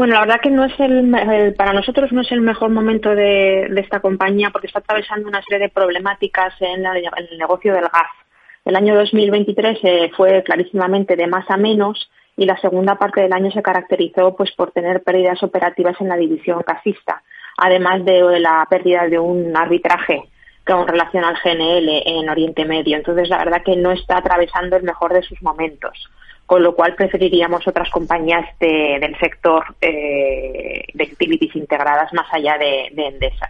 Bueno, la verdad que no es el, para nosotros no es el mejor momento de, esta compañía porque está atravesando una serie de problemáticas en, el negocio del gas. El año 2023 eh, fue clarísimamente de más a menos y la segunda parte del año se caracterizó pues por tener pérdidas operativas en la división casista, además de la pérdida de un arbitraje con relación al GNL en Oriente Medio. Entonces, la verdad que no está atravesando el mejor de sus momentos, con lo cual preferiríamos otras compañías del sector eh, de utilities integradas más allá de Endesa.